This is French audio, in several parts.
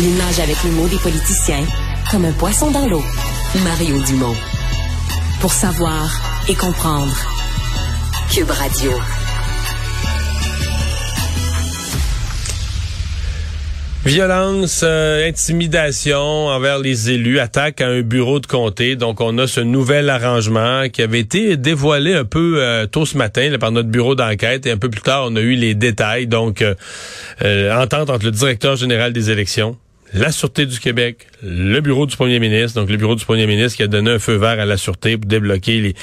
Il nage avec le mot des politiciens comme un poisson dans l'eau. Mario Dumont. Pour savoir et comprendre. Cube Radio. Violence, euh, intimidation envers les élus, attaque à un bureau de comté. Donc, on a ce nouvel arrangement qui avait été dévoilé un peu euh, tôt ce matin par notre bureau d'enquête. Et un peu plus tard, on a eu les détails. Donc, euh, entente entre le directeur général des élections, la Sûreté du Québec, le bureau du premier ministre, donc le bureau du premier ministre qui a donné un feu vert à la Sûreté pour débloquer les,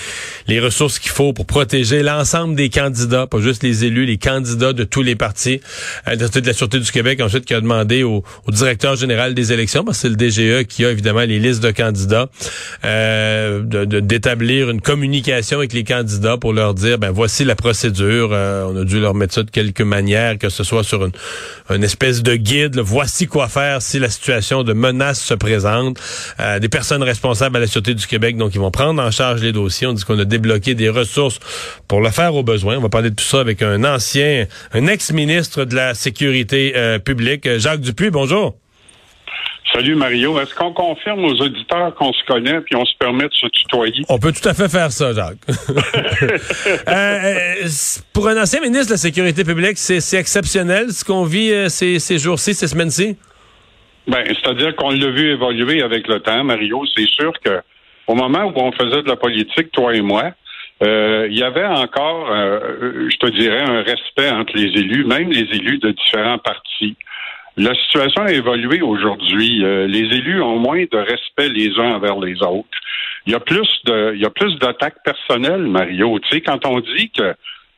les ressources qu'il faut pour protéger l'ensemble des candidats, pas juste les élus, les candidats de tous les partis. Euh, de la Sûreté du Québec, ensuite, qui a demandé au, directeur général des élections, parce que c'est le DGE qui a évidemment les listes de candidats, euh, d'établir une communication avec les candidats pour leur dire, ben voici la procédure. Euh, on a dû leur mettre ça de quelque manière, que ce soit sur une, une espèce de guide. voici quoi faire si la situation de menace se présente. Euh, des personnes responsables à la Sûreté du Québec, donc ils vont prendre en charge les dossiers. On dit qu'on a débloqué des ressources pour le faire au besoin. On va parler de tout ça avec un ancien, un ex-ministre de la Sécurité euh, publique, Jacques Dupuis. Bonjour. Salut Mario. Est-ce qu'on confirme aux auditeurs qu'on se connaît puis on se permet de se tutoyer? On peut tout à fait faire ça, Jacques. Euh, pour un ancien ministre de la Sécurité publique, c'est exceptionnel ce qu'on vit ces, ces jours-ci, ces semaines-ci? Ben, c'est-à-dire qu'on l'a vu évoluer avec le temps, Mario. C'est sûr que au moment où on faisait de la politique, toi et moi, euh, il y avait encore, euh, je te dirais, un respect entre les élus, même les élus de différents partis. La situation a évolué aujourd'hui. Euh, les élus ont moins de respect les uns envers les autres. Il y a plus de, il y a plus d'attaques personnelles, Mario. Tu sais, quand on dit que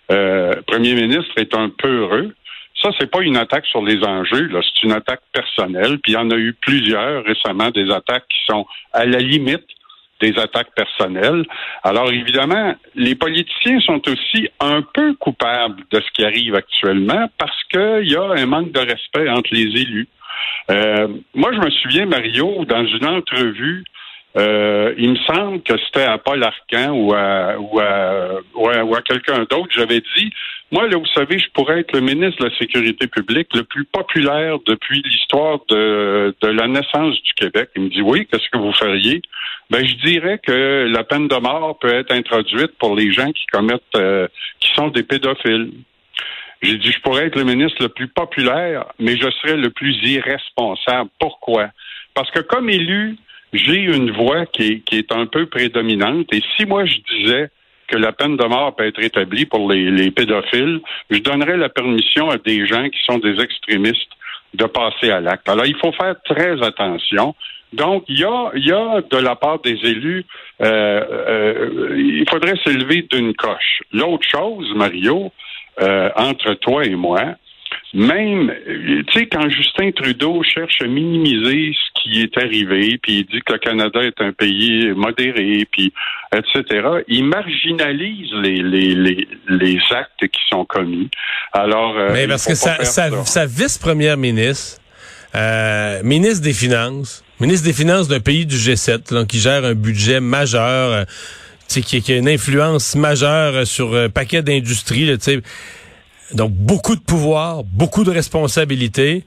le premier ministre est un peu heureux, ça, c'est pas une attaque sur les enjeux, là, c'est une attaque personnelle. Puis il y en a eu plusieurs récemment, des attaques qui sont à la limite des attaques personnelles. Alors évidemment, les politiciens sont aussi un peu coupables de ce qui arrive actuellement parce qu'il y a un manque de respect entre les élus. Euh, moi, je me souviens, Mario, dans une entrevue, euh, il me semble que c'était à Paul Arcan ou à, ou à, ou à quelqu'un d'autre, j'avais dit moi, là, vous savez, je pourrais être le ministre de la Sécurité publique le plus populaire depuis l'histoire de, de la naissance du Québec. Il me dit, oui, qu'est-ce que vous feriez? Ben, je dirais que la peine de mort peut être introduite pour les gens qui commettent, euh, qui sont des pédophiles. J'ai dit, je pourrais être le ministre le plus populaire, mais je serais le plus irresponsable. Pourquoi? Parce que comme élu, j'ai une voix qui est, qui est un peu prédominante. Et si moi je disais que la peine de mort peut être établie pour les, pédophiles, je donnerais la permission à des gens qui sont des extrémistes de passer à l'acte. Alors, il faut faire très attention. Donc, il y a, y a de la part des élus, euh, euh, il faudrait s'élever d'une coche. L'autre chose, Mario, euh, entre toi et moi, même, tu sais, quand Justin Trudeau cherche à minimiser ce qui est arrivé, puis il dit que le Canada est un pays modéré, puis etc., il marginalise les, les, les, actes qui sont commis. Alors, euh, Mais parce que sa, sa, vice-première ministre, euh, ministre des Finances, ministre des Finances d'un pays du G7, donc, qui gère un budget majeur, euh, qui, qui, a une influence majeure sur un paquet d'industries, tu sais donc, beaucoup de pouvoir, beaucoup de responsabilités.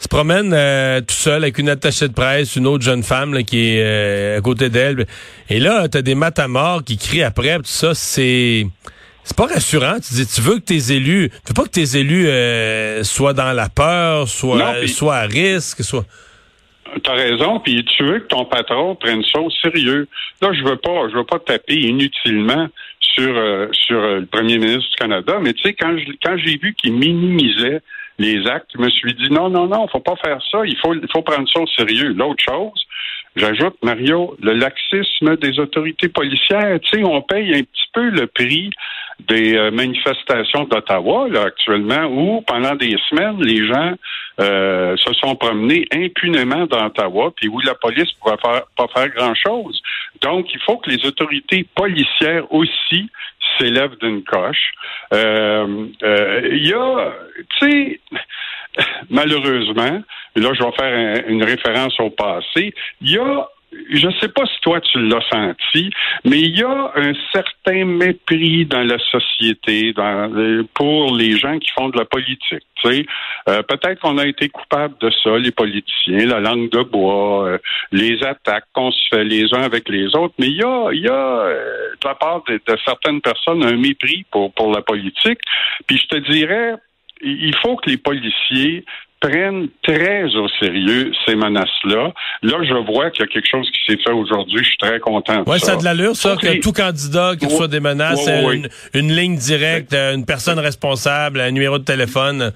Se promène euh, tout seul avec une attachée de presse, une autre jeune femme qui est euh, à côté d'elle. Et là, tu as des matamors qui crient après, tout ça, c'est... C'est pas rassurant. Tu dis, tu veux que tes élus, tu veux pas que tes élus euh, soient dans la peur, soient, soient à risque, soient. T'as raison, puis tu veux que ton patron prenne ça au sérieux. Là, je veux pas, je veux pas taper inutilement sur, euh, sur euh, le premier ministre du Canada, mais tu sais, quand, quand j'ai vu qu'il minimisait les actes, je me suis dit non, non, non, faut pas faire ça, il faut, il faut prendre ça au sérieux. L'autre chose, j'ajoute, Mario, le laxisme des autorités policières, tu sais, on paye un petit peu le prix des euh, manifestations d'Ottawa, là, actuellement, où pendant des semaines, les gens se sont promenés impunément dans Ottawa, puis où la police ne pourrait faire, pas faire grand-chose. Donc, il faut que les autorités policières aussi s'élèvent d'une coche. Euh, euh, il y a, tu sais, malheureusement, là je vais faire une référence au passé, il y a je ne sais pas si toi tu l'as senti, mais il y a un certain mépris dans la société dans, pour les gens qui font de la politique. Euh, peut-être qu'on a été coupable de ça, les politiciens, la langue de bois, euh, les attaques qu'on se fait les uns avec les autres, mais il y a, il y a euh, de la part de, de, certaines personnes un mépris pour, pour la politique. Puis je te dirais, il faut que les policiers prennent très au sérieux ces menaces-là. Là, je vois qu'il y a quelque chose qui s'est fait aujourd'hui. Je suis très content. Oui, ça a de l'allure, ça, que tout candidat qui reçoit des menaces, une, une, ligne directe, une personne responsable, un numéro de téléphone.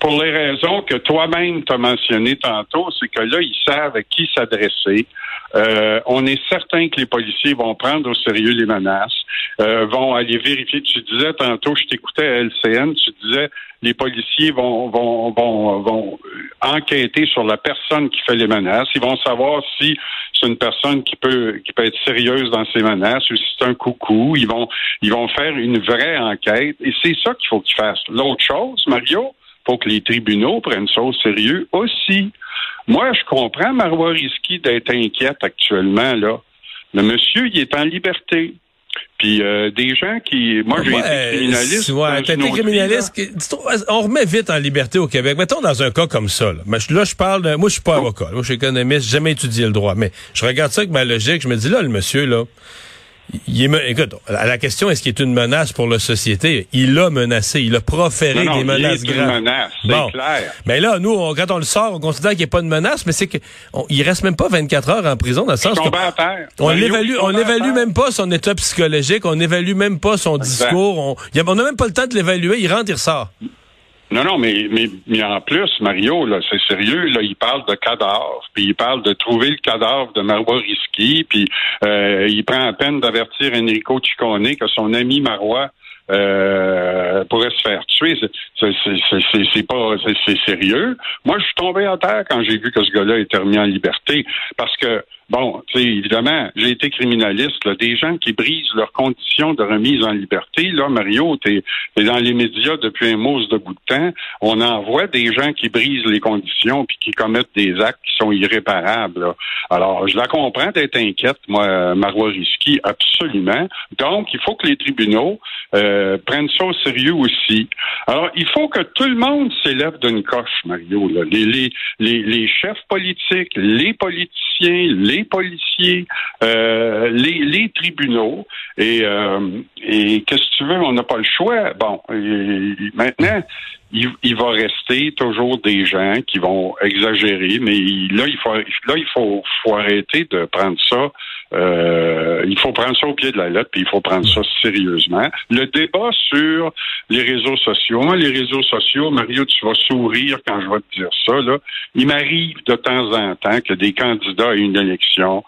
Pour les raisons que toi-même t'as mentionnées tantôt, c'est que là, ils savent à qui s'adresser. Euh, on est certain que les policiers vont prendre au sérieux les menaces, euh, vont aller vérifier. Tu disais tantôt, je t'écoutais à LCN, tu disais les policiers vont, vont, vont, vont enquêter sur la personne qui fait les menaces. Ils vont savoir si c'est une personne qui peut qui peut être sérieuse dans ses menaces ou si c'est un coucou. Ils vont ils vont faire une vraie enquête et c'est ça qu'il faut qu'ils fassent. L'autre chose, Mario, faut que les tribunaux prennent ça au sérieux aussi. Moi, je comprends Marois d'être inquiète actuellement là. Le monsieur, il est en liberté. Puis euh, des gens qui. Moi, j'ai été criminaliste. Ouais, t'as été criminaliste. on remet vite en liberté au Québec. Mettons dans un cas comme ça. Là, là je parle de. Moi, je suis pas avocat. Moi, je suis économiste, j'ai jamais étudié le droit. Mais je regarde ça avec ma logique. Je me dis là, le monsieur, là. Il est, écoute, la question est-ce qu'il est une menace pour la société? Il a menacé, il a proféré des menaces il graves. Une menace, bon. clair. Mais là, nous, quand on le sort, on considère qu'il n'y a pas de menace, mais c'est qu'il reste même pas 24 heures en prison dans le sens on l'évalue, on évalue même pas son état psychologique, on n'évalue même pas son discours, on n'a même pas le temps de l'évaluer, il rentre, il ressort. Non, non, mais, mais, mais en plus, Mario, là, c'est sérieux, là, il parle de cadavre, puis il parle de trouver le cadavre de Marois Risky, puis euh, il prend la peine d'avertir Enrico Ciccone que son ami Marois euh, pourrait se faire tuer. C'est pas c'est sérieux. Moi, je suis tombé à terre quand j'ai vu que ce gars-là était remis en liberté. Parce que Bon, évidemment, j'ai été criminaliste. Là, des gens qui brisent leurs conditions de remise en liberté. Là, Mario, tu es, dans les médias depuis un mousse de bout de temps. On en voit des gens qui brisent les conditions puis qui commettent des actes qui sont irréparables. Alors, je la comprends d'être inquiète, moi, Marois Risky, absolument. Donc, il faut que les tribunaux euh, prennent ça au sérieux aussi. Alors, il faut que tout le monde s'élève d'une coche, Mario. Là. Les, les, les, les chefs politiques, les politiciens, les les policiers, euh, les, tribunaux. Et, euh, et qu'est-ce que tu veux, on n'a pas le choix. Bon, maintenant, il, va rester toujours des gens qui vont exagérer, mais là, il faut là, il faut arrêter de prendre ça. Euh, il faut prendre ça au pied de la lettre, puis il faut prendre ça sérieusement. Le débat sur les réseaux sociaux, moi, les réseaux sociaux, Mario, tu vas sourire quand je vais te dire ça. Là. Il m'arrive de temps en temps que des candidats à une élection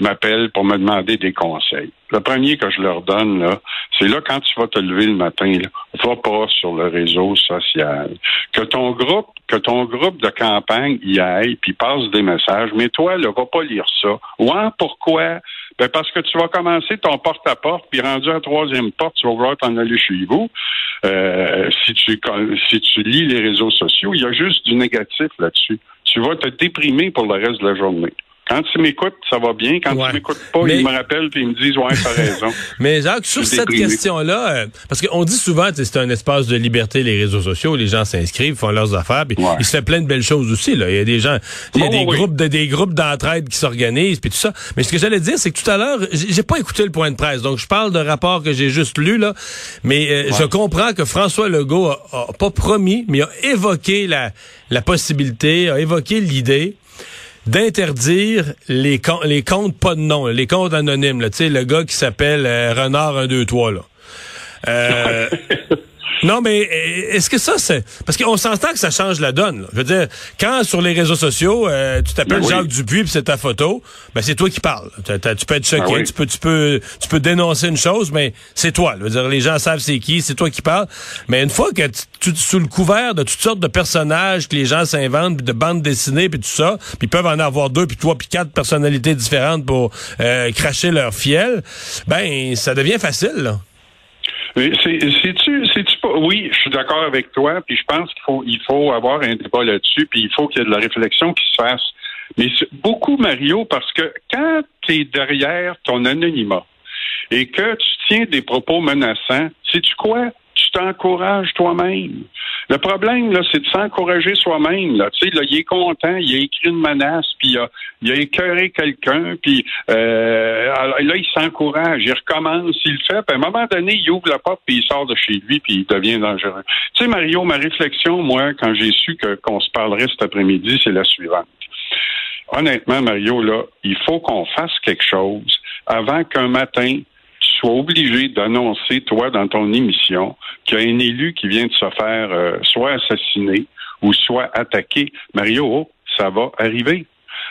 m'appellent pour me demander des conseils. Le premier que je leur donne, là, c'est là quand tu vas te lever le matin, là, va pas sur le réseau social. Que ton groupe, que ton groupe de campagne y aille, puis passe des messages, mais toi, là, va pas lire ça. Ouais, pourquoi? Ben parce que tu vas commencer ton porte-à-porte, puis rendu à la troisième porte, tu vas vouloir t'en aller chez vous. Euh, si tu si tu lis les réseaux sociaux, il y a juste du négatif là-dessus. Tu vas te déprimer pour le reste de la journée. Quand tu m'écoutes, ça va bien. Quand tu m'écoutes pas, ils me rappellent et ils me disent ouais, t'as raison. Mais Jacques, sur cette question-là, euh, parce qu'on dit souvent que c'est un espace de liberté, les réseaux sociaux, les gens s'inscrivent, font leurs affaires, puis il se fait plein de belles choses aussi. Là. Il y a des gens, il y a des groupes de, des groupes d'entraide qui s'organisent, puis tout ça. Mais ce que j'allais dire, c'est que tout à l'heure, j'ai pas écouté le point de presse, donc je parle de rapports que j'ai juste lu là. Mais euh, je comprends que François Legault a, a, pas promis, mais a évoqué la, la possibilité, a évoqué l'idée d'interdire les, les comptes pas de nom, les comptes anonymes. Tu sais, le gars qui s'appelle euh, Renard 123. Là. Euh, Non, mais est-ce que ça, c'est... Parce qu'on s'entend que ça change la donne. Je veux dire, quand sur les réseaux sociaux, euh, tu t'appelles ben Jacques Dupuis puis c'est ta photo, ben c'est toi qui parles. Tu peux être choqué, ben tu, peux, tu, peux, tu peux dénoncer une chose, mais c'est toi. Je veux dire, les gens savent c'est qui, c'est toi qui parles. Mais une fois que tu, sous le couvert de toutes sortes de personnages que les gens s'inventent, de bandes dessinées, puis tout ça, puis peuvent en avoir deux, puis trois, puis quatre personnalités différentes pour euh, cracher leur fiel, ben ça devient facile, là. C'est-tu, c'est-tu oui, je suis d'accord avec toi, puis je pense qu'il faut, avoir un débat là-dessus, puis il faut qu'il y ait de la réflexion qui se fasse Mais beaucoup, Mario, parce que quand tu es derrière ton anonymat et que tu tiens des propos menaçants, sais-tu quoi? Tu t'encourages toi-même. Le problème, là, c'est de s'encourager soi-même. Là. Tu sais, là, il est content, il a écrit une menace, puis il a, il a écœuré quelqu'un, puis euh, là, il s'encourage, il recommence, il le fait, puis à un moment donné, il ouvre la porte, puis il sort de chez lui, puis il devient dangereux. Tu sais, Mario, ma réflexion, moi, quand j'ai su que, qu'on se parlerait cet après-midi, c'est la suivante. Honnêtement, Mario, là, il faut qu'on fasse quelque chose avant qu'un matin, sois obligé d'annoncer, toi, dans ton émission, qu'il y a un élu qui vient de se faire euh, soit assassiner ou soit attaquer. Mario, ça va arriver.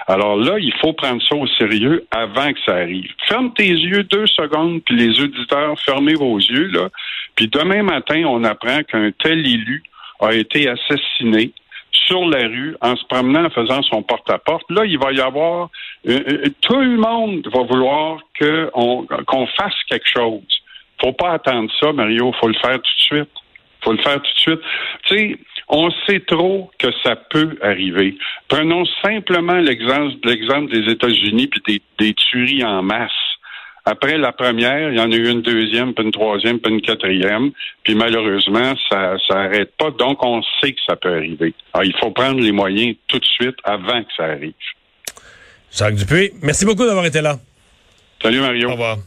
Alors là, il faut prendre ça au sérieux avant que ça arrive. Ferme tes yeux deux secondes, puis les auditeurs, fermez vos yeux, là. Puis demain matin, on apprend qu'un tel élu a été assassiné sur la rue en se promenant en faisant son porte-à-porte. Là, il va y avoir euh, euh, tout le monde va vouloir qu'on fasse quelque chose. Faut pas attendre ça, Mario. Faut le faire tout de suite. Faut le faire tout de suite. Tu sais, on sait trop que ça peut arriver. Prenons simplement l'exemple, des États-Unis puis des, des tueries en masse. Après la première, il y en a eu une deuxième, puis une troisième, puis une quatrième. Puis malheureusement, ça ça arrête pas. Donc, on sait que ça peut arriver. Alors, il faut prendre les moyens tout de suite avant que ça arrive. Jacques Dupuis, merci beaucoup d'avoir été là. Salut Mario. Au revoir.